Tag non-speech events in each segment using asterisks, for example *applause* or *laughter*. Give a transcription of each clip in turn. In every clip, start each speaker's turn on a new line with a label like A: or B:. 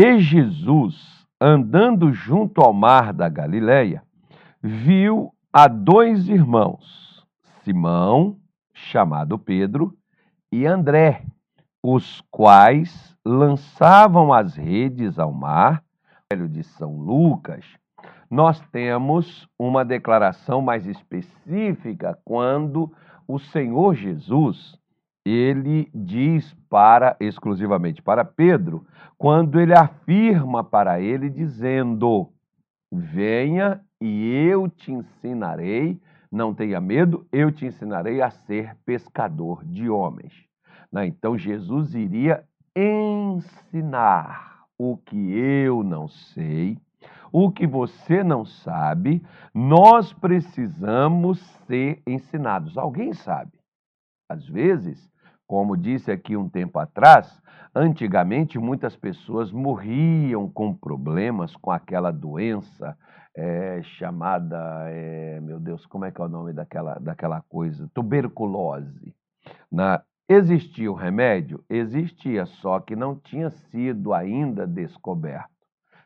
A: E Jesus, andando junto ao mar da Galileia, viu a dois irmãos, Simão, chamado Pedro, e André, os quais lançavam as redes ao mar. De São Lucas, nós temos uma declaração mais específica quando o Senhor Jesus ele diz para exclusivamente para Pedro, quando ele afirma para ele dizendo: Venha e eu te ensinarei, não tenha medo, eu te ensinarei a ser pescador de homens. Né? Então Jesus iria ensinar o que eu não sei, o que você não sabe, nós precisamos ser ensinados. Alguém sabe? Às vezes, como disse aqui um tempo atrás, antigamente muitas pessoas morriam com problemas com aquela doença é, chamada, é, meu Deus, como é que é o nome daquela, daquela coisa? Tuberculose. Na, existia o remédio? Existia, só que não tinha sido ainda descoberto.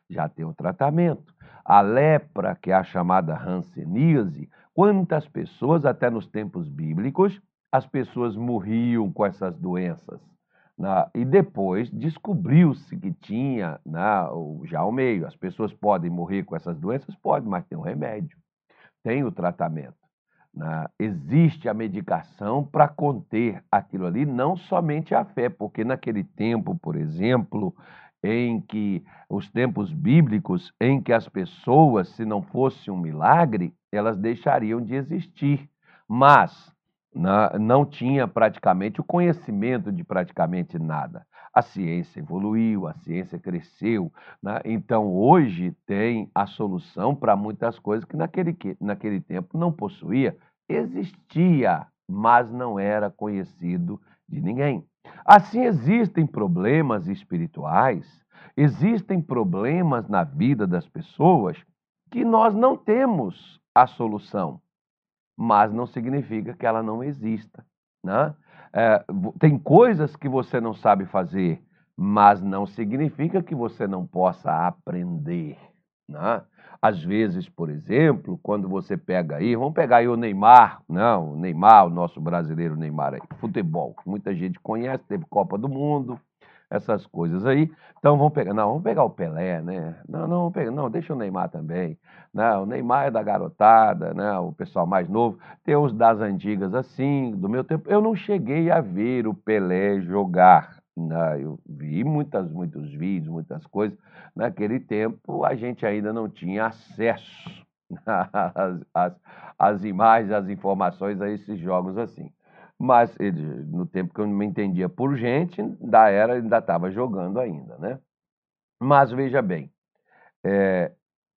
A: Já tem o tratamento. A lepra, que é a chamada hanseníase, quantas pessoas, até nos tempos bíblicos, as pessoas morriam com essas doenças. Né? E depois descobriu-se que tinha né, já o meio. As pessoas podem morrer com essas doenças? Pode, mas tem um remédio, tem o tratamento. Né? Existe a medicação para conter aquilo ali, não somente a fé, porque naquele tempo, por exemplo, em que os tempos bíblicos, em que as pessoas, se não fosse um milagre, elas deixariam de existir. Mas não tinha praticamente o conhecimento de praticamente nada. A ciência evoluiu, a ciência cresceu, né? então hoje tem a solução para muitas coisas que naquele, naquele tempo não possuía. Existia, mas não era conhecido de ninguém. Assim, existem problemas espirituais, existem problemas na vida das pessoas que nós não temos a solução mas não significa que ela não exista. Né? É, tem coisas que você não sabe fazer, mas não significa que você não possa aprender. Né? Às vezes, por exemplo, quando você pega aí, vamos pegar aí o Neymar, não, né? o Neymar, o nosso brasileiro Neymar aí, futebol, muita gente conhece, teve Copa do Mundo, essas coisas aí. Então vamos pegar, não, vamos pegar o Pelé, né? Não, não, vamos pegar, não, deixa o Neymar também. Não, o Neymar é da garotada, né? O pessoal mais novo. Tem os das antigas assim, do meu tempo. Eu não cheguei a ver o Pelé jogar. Né? Eu vi muitas, muitos vídeos, muitas coisas. Naquele tempo a gente ainda não tinha acesso *laughs* às, às, às imagens, às informações a esses jogos assim. Mas ele, no tempo que eu me entendia por gente, da era ainda estava jogando ainda, né? Mas veja bem, é,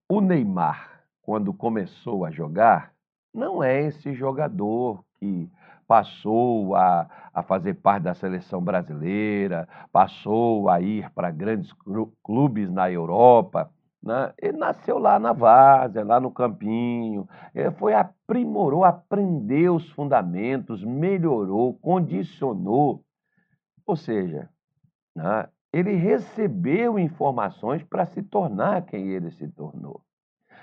A: o Neymar, quando começou a jogar, não é esse jogador que passou a, a fazer parte da seleção brasileira, passou a ir para grandes clubes na Europa. Né? Ele nasceu lá na Várzea, lá no Campinho, ele foi aprimorou, aprendeu os fundamentos, melhorou, condicionou. Ou seja, né? ele recebeu informações para se tornar quem ele se tornou.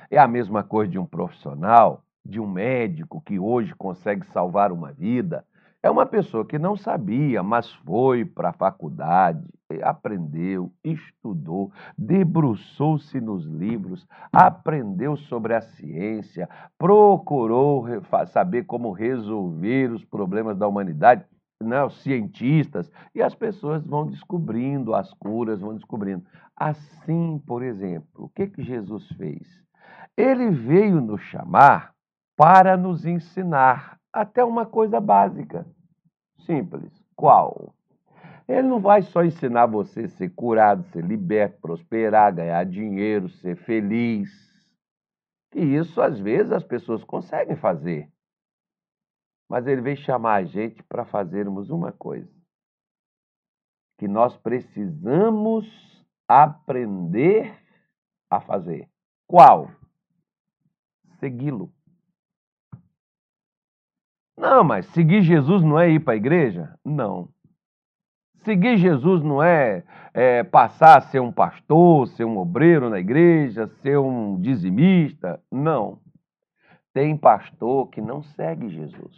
A: É a mesma coisa de um profissional, de um médico que hoje consegue salvar uma vida, é uma pessoa que não sabia, mas foi para a faculdade, aprendeu, estudou, debruçou-se nos livros, aprendeu sobre a ciência, procurou saber como resolver os problemas da humanidade, né, os cientistas, e as pessoas vão descobrindo as curas, vão descobrindo. Assim, por exemplo, o que, que Jesus fez? Ele veio nos chamar para nos ensinar até uma coisa básica, simples. Qual? Ele não vai só ensinar você a ser curado, ser liberto, prosperar, ganhar dinheiro, ser feliz. E isso, às vezes, as pessoas conseguem fazer. Mas ele vem chamar a gente para fazermos uma coisa: que nós precisamos aprender a fazer. Qual? Segui-lo. Não, mas seguir Jesus não é ir para a igreja? Não. Seguir Jesus não é, é, passar a ser um pastor, ser um obreiro na igreja, ser um dizimista. Não. Tem pastor que não segue Jesus.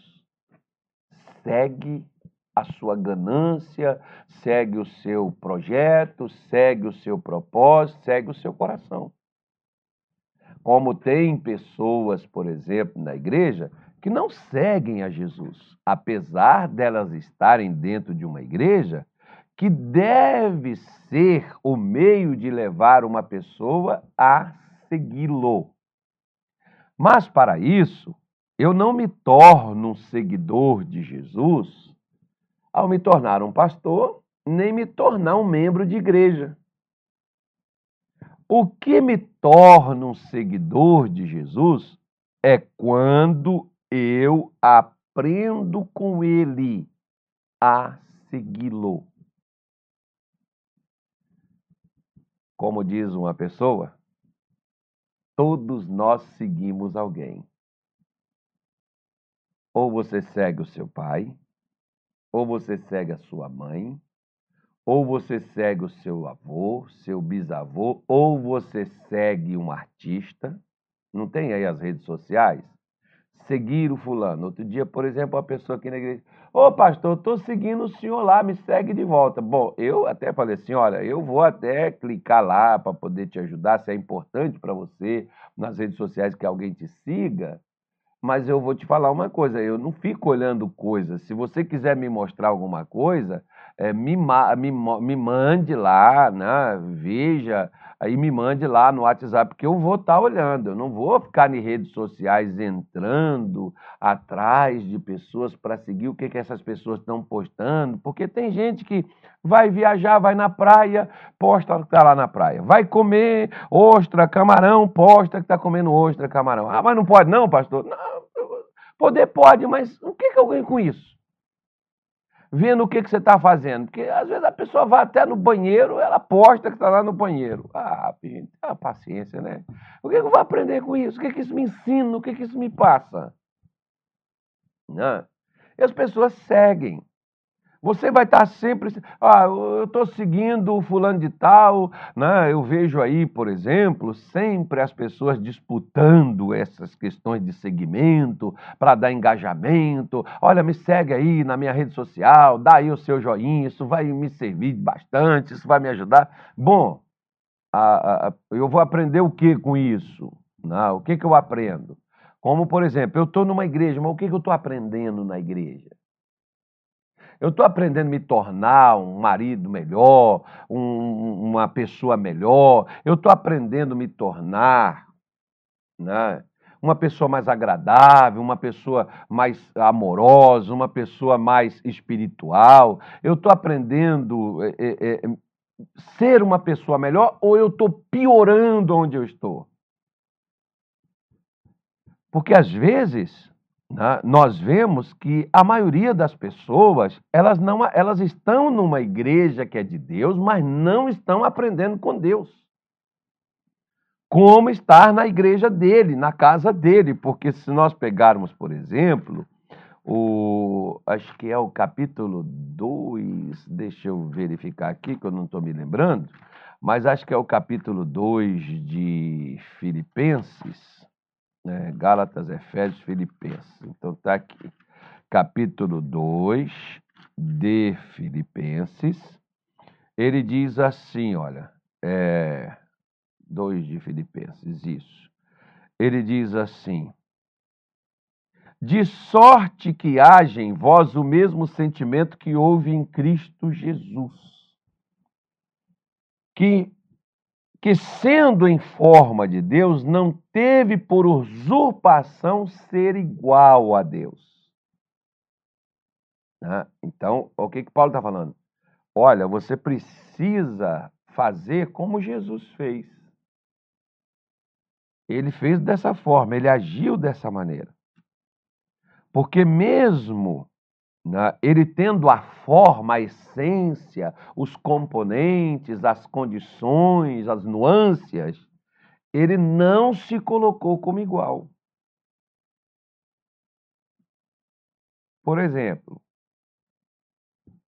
A: Segue a sua ganância, segue o seu projeto, segue o seu propósito, segue o seu coração. Como tem pessoas, por exemplo, na igreja, que não seguem a Jesus, apesar delas estarem dentro de uma igreja que deve ser o meio de levar uma pessoa a segui-lo. Mas para isso, eu não me torno um seguidor de Jesus ao me tornar um pastor, nem me tornar um membro de igreja. O que me torna um seguidor de Jesus é quando eu aprendo com ele a segui-lo. Como diz uma pessoa, todos nós seguimos alguém. Ou você segue o seu pai, ou você segue a sua mãe, ou você segue o seu avô, seu bisavô, ou você segue um artista. Não tem aí as redes sociais? Seguir o fulano. Outro dia, por exemplo, uma pessoa aqui na igreja, ô pastor, estou seguindo o senhor lá, me segue de volta. Bom, eu até falei assim, olha, eu vou até clicar lá para poder te ajudar, se é importante para você nas redes sociais que alguém te siga, mas eu vou te falar uma coisa, eu não fico olhando coisas. Se você quiser me mostrar alguma coisa, é, me, me, me mande lá, né? veja, aí me mande lá no WhatsApp, que eu vou estar tá olhando. Eu não vou ficar em redes sociais entrando atrás de pessoas para seguir o que, que essas pessoas estão postando, porque tem gente que vai viajar, vai na praia, posta que está lá na praia. Vai comer ostra, camarão, posta que está comendo ostra, camarão. Ah, mas não pode não, pastor? Não, poder pode, mas o que, que eu ganho com isso? Vendo o que, que você está fazendo. Porque às vezes a pessoa vai até no banheiro, ela posta que está lá no banheiro. Ah, gente, paciência, né? O que, que eu vou aprender com isso? O que, que isso me ensina? O que, que isso me passa? Não. E as pessoas seguem. Você vai estar sempre. Ah, eu estou seguindo o fulano de tal. Né? Eu vejo aí, por exemplo, sempre as pessoas disputando essas questões de segmento para dar engajamento. Olha, me segue aí na minha rede social, dá aí o seu joinha, isso vai me servir bastante, isso vai me ajudar. Bom, a, a, eu vou aprender o que com isso? Né? O que, que eu aprendo? Como, por exemplo, eu estou numa igreja, mas o que, que eu estou aprendendo na igreja? Eu estou aprendendo a me tornar um marido melhor, um, uma pessoa melhor. Eu estou aprendendo a me tornar né, uma pessoa mais agradável, uma pessoa mais amorosa, uma pessoa mais espiritual. Eu estou aprendendo é, é, ser uma pessoa melhor ou eu estou piorando onde eu estou? Porque às vezes né, nós vemos que a maioria das pessoas, elas, não, elas estão numa igreja que é de Deus, mas não estão aprendendo com Deus. Como estar na igreja dele, na casa dele. Porque se nós pegarmos, por exemplo, o, acho que é o capítulo 2, deixa eu verificar aqui, que eu não estou me lembrando, mas acho que é o capítulo 2 de Filipenses, né? Gálatas, Efésios, Filipenses. Então está aqui, capítulo 2 de Filipenses. Ele diz assim: olha, é, 2 de Filipenses, isso. Ele diz assim: de sorte que haja em vós o mesmo sentimento que houve em Cristo Jesus, que que, sendo em forma de Deus, não teve por usurpação ser igual a Deus. Né? Então, o que, que Paulo está falando? Olha, você precisa fazer como Jesus fez. Ele fez dessa forma, ele agiu dessa maneira. Porque mesmo? Ele tendo a forma, a essência, os componentes, as condições, as nuances, ele não se colocou como igual. Por exemplo,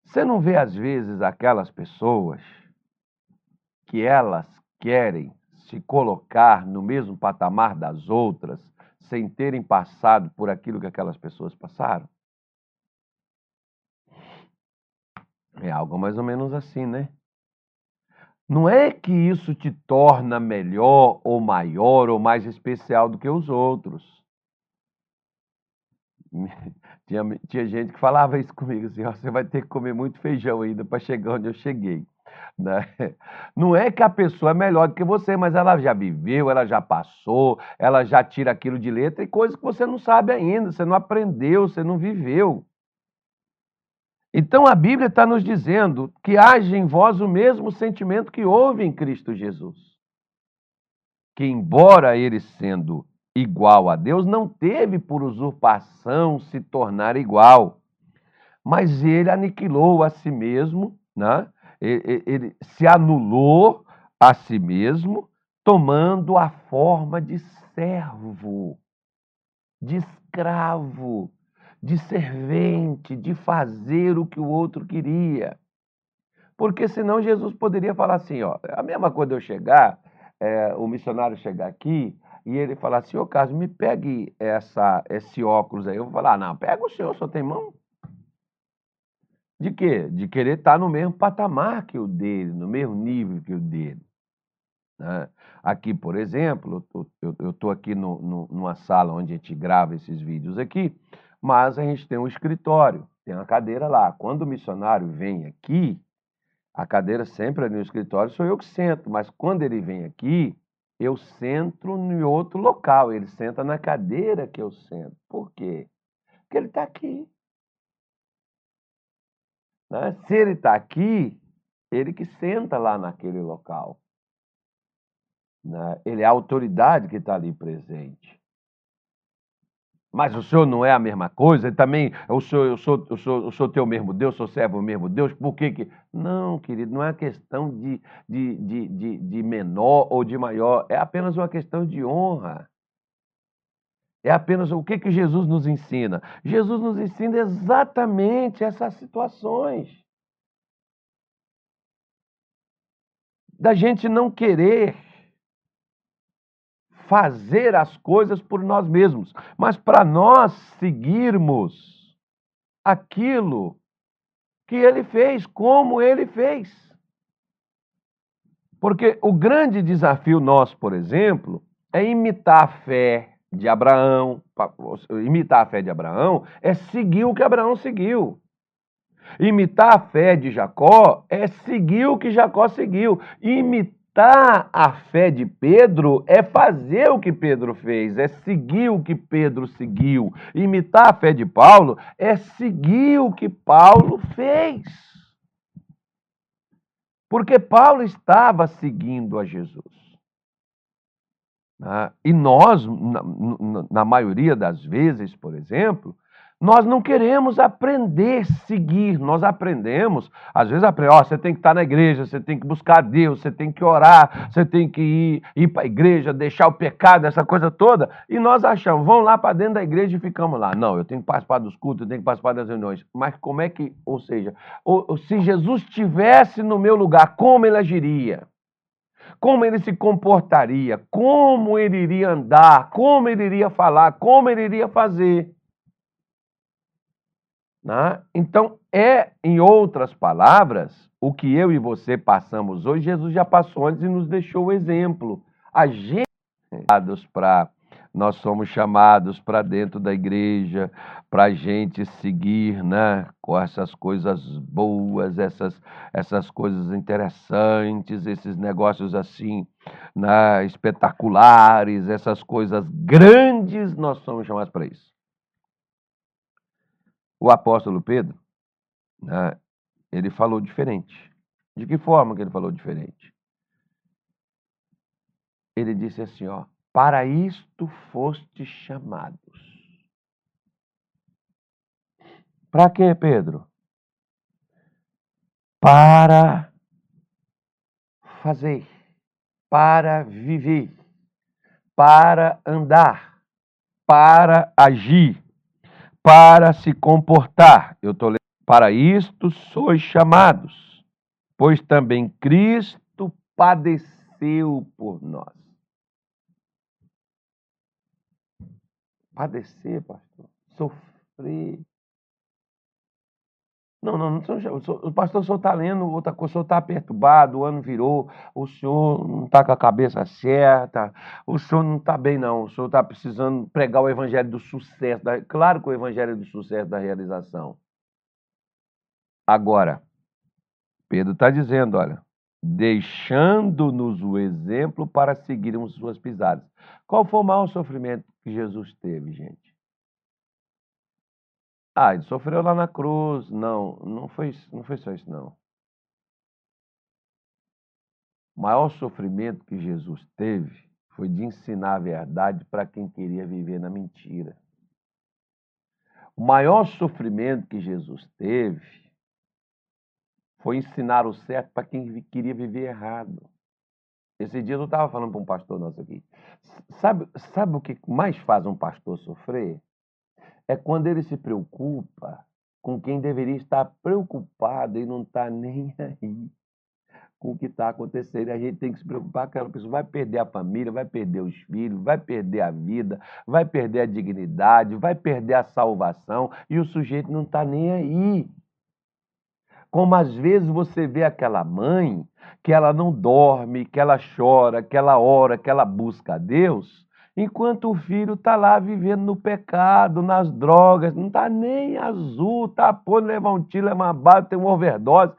A: Você não vê, às vezes, aquelas pessoas que elas querem se colocar no mesmo patamar das outras sem terem passado por aquilo que aquelas pessoas passaram? É algo mais ou menos assim, né? Não é que isso te torna melhor ou maior ou mais especial do que os outros. *laughs* Tinha, tinha gente que falava isso comigo, assim, ó, você vai ter que comer muito feijão ainda para chegar onde eu cheguei. Né? *laughs* Não é que a pessoa é melhor do que você, mas ela já viveu, ela já passou, ela já tira aquilo de letra e coisas que você não sabe ainda, você não aprendeu, você não viveu. Então a Bíblia está nos dizendo que age em vós o mesmo sentimento que houve em Cristo Jesus. Que, embora ele sendo igual a Deus, não teve por usurpação se tornar igual, mas ele aniquilou a si mesmo, né? ele, ele se anulou a si mesmo, tomando a forma de servo, de escravo de servente, de fazer o que o outro queria. Porque senão Jesus poderia falar assim, ó, a mesma coisa eu chegar, é, o missionário chegar aqui e ele falar assim, ô Carlos, me pegue essa, esse óculos aí. Eu vou falar, não, pega o senhor, só tem mão. De quê? De querer estar no mesmo patamar que o dele, no mesmo nível que o dele. Né? Aqui, por exemplo, eu estou aqui no, no, numa sala onde a gente grava esses vídeos aqui, mas a gente tem um escritório, tem uma cadeira lá. Quando o missionário vem aqui, a cadeira sempre ali no escritório sou eu que sento, mas quando ele vem aqui, eu sento em outro local, ele senta na cadeira que eu sento. Por quê? Porque ele está aqui. Né? Se ele está aqui, ele que senta lá naquele local. Né? Ele é a autoridade que está ali presente. Mas o senhor não é a mesma coisa? Também, eu sou, eu sou, eu sou, eu sou teu mesmo Deus, sou servo mesmo Deus, por que que... Não, querido, não é questão de, de, de, de, de menor ou de maior, é apenas uma questão de honra. É apenas o que, que Jesus nos ensina? Jesus nos ensina exatamente essas situações. Da gente não querer fazer as coisas por nós mesmos, mas para nós seguirmos aquilo que ele fez, como ele fez. Porque o grande desafio nosso, por exemplo, é imitar a fé de Abraão. Imitar a fé de Abraão é seguir o que Abraão seguiu. Imitar a fé de Jacó é seguir o que Jacó seguiu. Imitar imitar a fé de Pedro é fazer o que Pedro fez, é seguir o que Pedro seguiu. Imitar a fé de Paulo é seguir o que Paulo fez. Porque Paulo estava seguindo a Jesus. Né? E nós, na, na maioria das vezes, por exemplo, nós não queremos aprender, seguir. Nós aprendemos, às vezes oh, você tem que estar na igreja, você tem que buscar Deus, você tem que orar, você tem que ir, ir para a igreja, deixar o pecado, essa coisa toda. E nós achamos, vamos lá para dentro da igreja e ficamos lá. Não, eu tenho que participar dos cultos, eu tenho que participar das reuniões. Mas como é que, ou seja, ou, se Jesus estivesse no meu lugar, como ele agiria? Como ele se comportaria? Como ele iria andar? Como ele iria falar? Como ele iria fazer? Né? Então, é, em outras palavras, o que eu e você passamos hoje, Jesus já passou antes e nos deixou o exemplo. A gente para nós somos chamados para dentro da igreja, para a gente seguir né, com essas coisas boas, essas, essas coisas interessantes, esses negócios assim né, espetaculares, essas coisas grandes, nós somos chamados para isso. O apóstolo Pedro, né, ele falou diferente. De que forma que ele falou diferente? Ele disse assim, ó, para isto foste chamados. Para quê, Pedro? Para fazer, para viver, para andar, para agir para se comportar. Eu estou lendo para isto sois chamados, pois também Cristo padeceu por nós. Padecer, pastor, sofrer. Não, não, não o pastor só está lendo outra coisa, o senhor está perturbado, o ano virou, o senhor não está com a cabeça certa, o senhor não está bem, não. O senhor está precisando pregar o evangelho do sucesso. Da... Claro que o evangelho é do sucesso da realização. Agora, Pedro está dizendo, olha, deixando-nos o exemplo para seguirmos suas pisadas. Qual foi o maior sofrimento que Jesus teve, gente? Ah, ele sofreu lá na cruz. Não, não foi, não foi só isso, não. O maior sofrimento que Jesus teve foi de ensinar a verdade para quem queria viver na mentira. O maior sofrimento que Jesus teve foi ensinar o certo para quem queria viver errado. Esse dia eu estava falando para um pastor nosso aqui. Sabe, sabe o que mais faz um pastor sofrer? É quando ele se preocupa com quem deveria estar preocupado e não está nem *laughs* aí com o que está acontecendo. A gente tem que se preocupar que aquela pessoa vai perder a família, vai perder os filhos, vai perder a vida, vai perder a dignidade, vai perder a salvação e o sujeito não está nem aí. Como às vezes você vê aquela mãe que ela não dorme, que ela chora, que ela ora, que ela busca a Deus, enquanto o filho está lá vivendo no pecado, nas drogas, não está nem azul, está a ponto de levar um tiro, levar uma bala, ter uma overdose,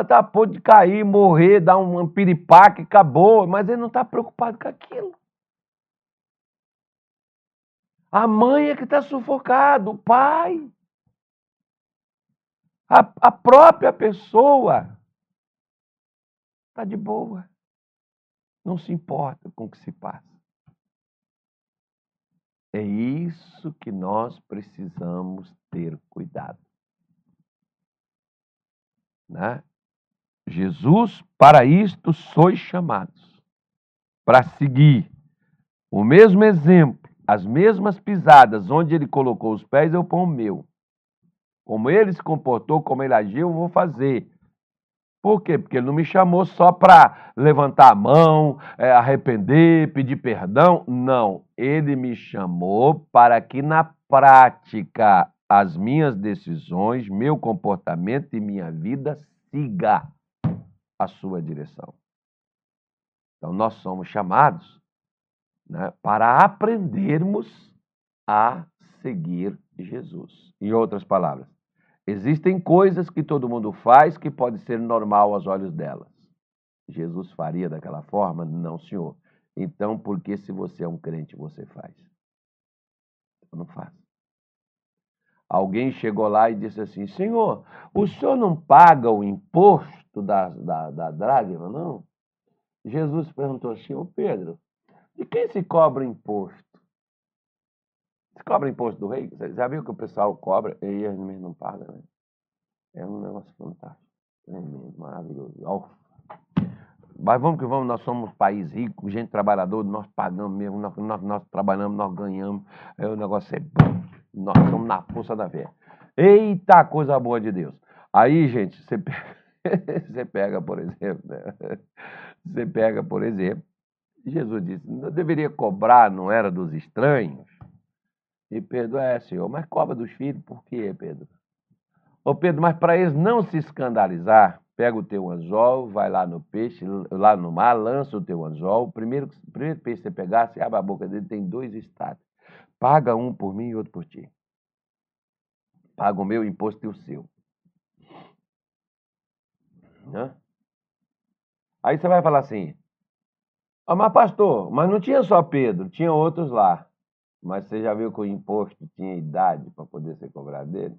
A: está a ponto de cair, morrer, dar um piripaque, acabou, mas ele não está preocupado com aquilo. A mãe é que está sufocado, o pai. A, a própria pessoa está de boa. Não se importa com o que se passa. É isso que nós precisamos ter cuidado. Né? Jesus, para isto sois chamados, para seguir o mesmo exemplo, as mesmas pisadas, onde ele colocou os pés, eu ponho o meu. Como ele se comportou, como ele agiu, eu vou fazer. Por quê? Porque ele não me chamou só para levantar a mão, é, arrepender, pedir perdão. Não. Ele me chamou para que na prática as minhas decisões, meu comportamento e minha vida siga a sua direção. Então nós somos chamados né, para aprendermos a seguir Jesus. Em outras palavras, existem coisas que todo mundo faz que pode ser normal aos olhos delas. Jesus faria daquela forma? Não, senhor. Então, por que se você é um crente você faz? Eu não faço. Alguém chegou lá e disse assim: Senhor, o senhor não paga o imposto da, da, da drágima, não? Jesus perguntou assim: Ô Pedro, de quem se cobra imposto? Você cobra imposto do rei? Você já viu que o pessoal cobra e eles mesmo não pagam, né? É um negócio fantástico. Tremendo, maravilhoso. Mas vamos que vamos, nós somos um país rico, gente trabalhadora, nós pagamos mesmo, nós, nós, nós trabalhamos, nós ganhamos. Aí o negócio é bom. Nós estamos na força da fé. Eita, coisa boa de Deus. Aí, gente, você *laughs* pega, você pega por exemplo, né? você pega, por exemplo, Jesus disse, não deveria cobrar, não era dos estranhos? E Pedro, é, senhor, mas cobra dos filhos, por quê, Pedro? Ô Pedro, mas para eles não se escandalizar, pega o teu anzol, vai lá no peixe, lá no mar, lança o teu anzol. O primeiro, primeiro peixe que você pegar, você abre a boca dele, tem dois estados. Paga um por mim e outro por ti. Paga o meu imposto e o seu. Né? Aí você vai falar assim, ah, mas pastor, mas não tinha só Pedro, tinha outros lá. Mas você já viu que o imposto tinha idade para poder ser cobrado dele?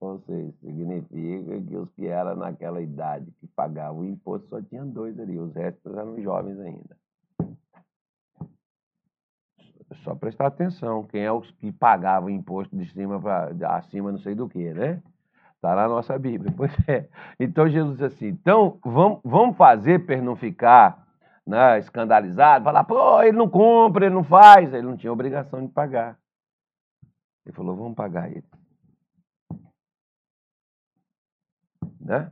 A: Ou seja, significa que os que eram naquela idade que pagavam o imposto só tinham dois ali, os restos eram jovens ainda. Só prestar atenção, quem é os que pagavam imposto de cima para acima não sei do que, né? Está na nossa Bíblia. *laughs* Pois é. Então Jesus disse assim: então vamos, vamos fazer para não ficar né, escandalizado, falar, pô, ele não compra, ele não faz, ele não tinha obrigação de pagar. Ele falou, vamos pagar ele. Né?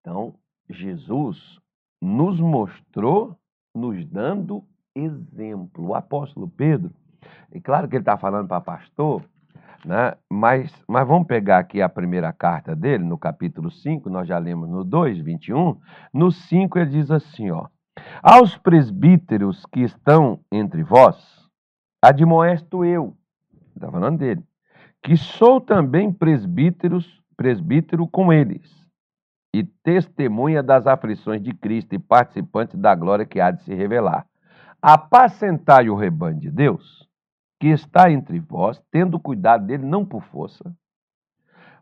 A: Então, Jesus nos mostrou, nos dando exemplo. O apóstolo Pedro, é claro que ele está falando para pastor, né? mas, mas vamos pegar aqui a primeira carta dele, no capítulo 5, nós já lemos no 2, 21. No 5 ele diz assim: ó, Aos presbíteros que estão entre vós, admoesto eu, está falando dele, que sou também presbíteros, presbítero com eles, e testemunha das aflições de Cristo e participante da glória que há de se revelar. Apacentai o rebanho de Deus, que está entre vós, tendo cuidado dele não por força,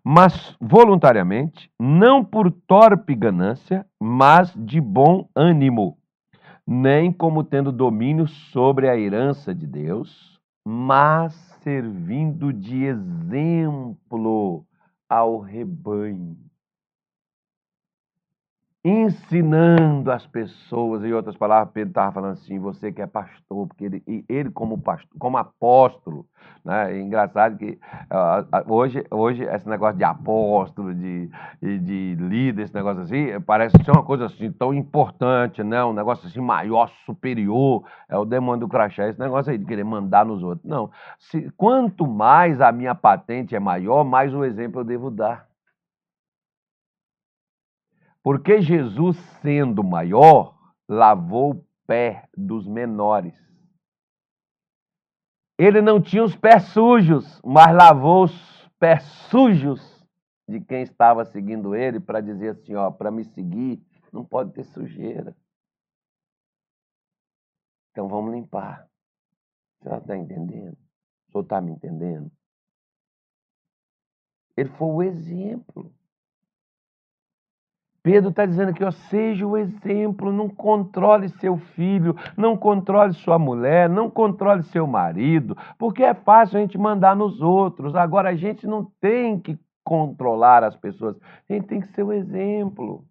A: mas voluntariamente, não por torpe ganância, mas de bom ânimo, nem como tendo domínio sobre a herança de Deus, mas servindo de exemplo ao rebanho ensinando as pessoas, em outras palavras, Pedro estava falando assim, você que é pastor, porque ele, ele como pastor, como apóstolo, né? É engraçado que uh, hoje, hoje esse negócio de apóstolo, de, de líder, esse negócio assim, parece ser uma coisa assim tão importante, né? Um negócio assim maior, superior, é o demônio do crachá, esse negócio aí de querer mandar nos outros. Não, se, quanto mais a minha patente é maior, mais o exemplo eu devo dar. Porque Jesus, sendo maior, lavou o pé dos menores. Ele não tinha os pés sujos, mas lavou os pés sujos de quem estava seguindo ele para dizer assim, ó, para me seguir não pode ter sujeira. Então vamos limpar. Você está entendendo? O senhor está me entendendo? Ele foi o exemplo. Pedro está dizendo aqui, ó, seja o exemplo, não controle seu filho, não controle sua mulher, não controle seu marido, porque é fácil a gente mandar nos outros. Agora a gente não tem que controlar as pessoas, a gente tem que ser o exemplo.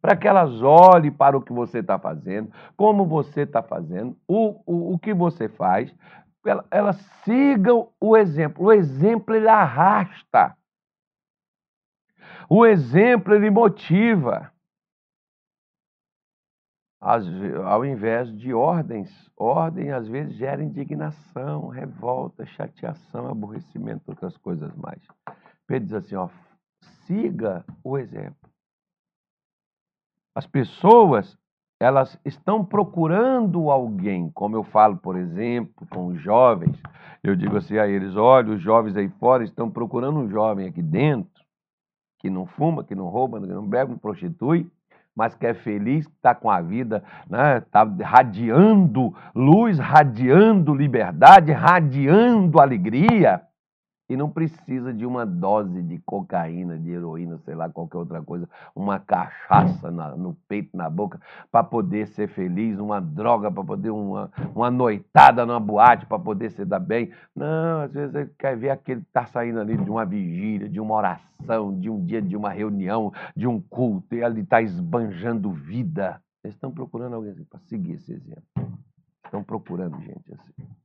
A: Para que elas olhem para o que você está fazendo, como você está fazendo, o, o, o que você faz, elas sigam o exemplo. O exemplo ele arrasta. O exemplo ele motiva. ao invés de ordens, ordem às vezes gera indignação, revolta, chateação, aborrecimento, outras coisas mais. Pedro diz assim, ó, siga o exemplo. As pessoas, elas estão procurando alguém, como eu falo, por exemplo, com os jovens, eu digo assim a eles, olha, os jovens aí fora estão procurando um jovem aqui dentro, que não fuma, que não rouba, que não bebe, não prostitui, mas que é feliz, está com a vida, está né, tá radiando luz, radiando liberdade, radiando alegria e não precisa de uma dose de cocaína, de heroína, sei lá, qualquer outra coisa, uma cachaça na, no peito, na boca, para poder ser feliz, uma droga para poder, uma, uma noitada numa boate para poder se dar bem. Não, às vezes ele quer ver aquele que está saindo ali de uma vigília, de uma oração, de um dia de uma reunião, de um culto, e ele está esbanjando vida. Eles estão procurando alguém assim, para seguir esse exemplo. Estão procurando gente assim.